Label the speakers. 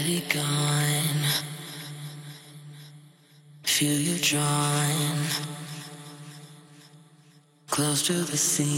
Speaker 1: Barely gone. Feel you drawn close to the scene.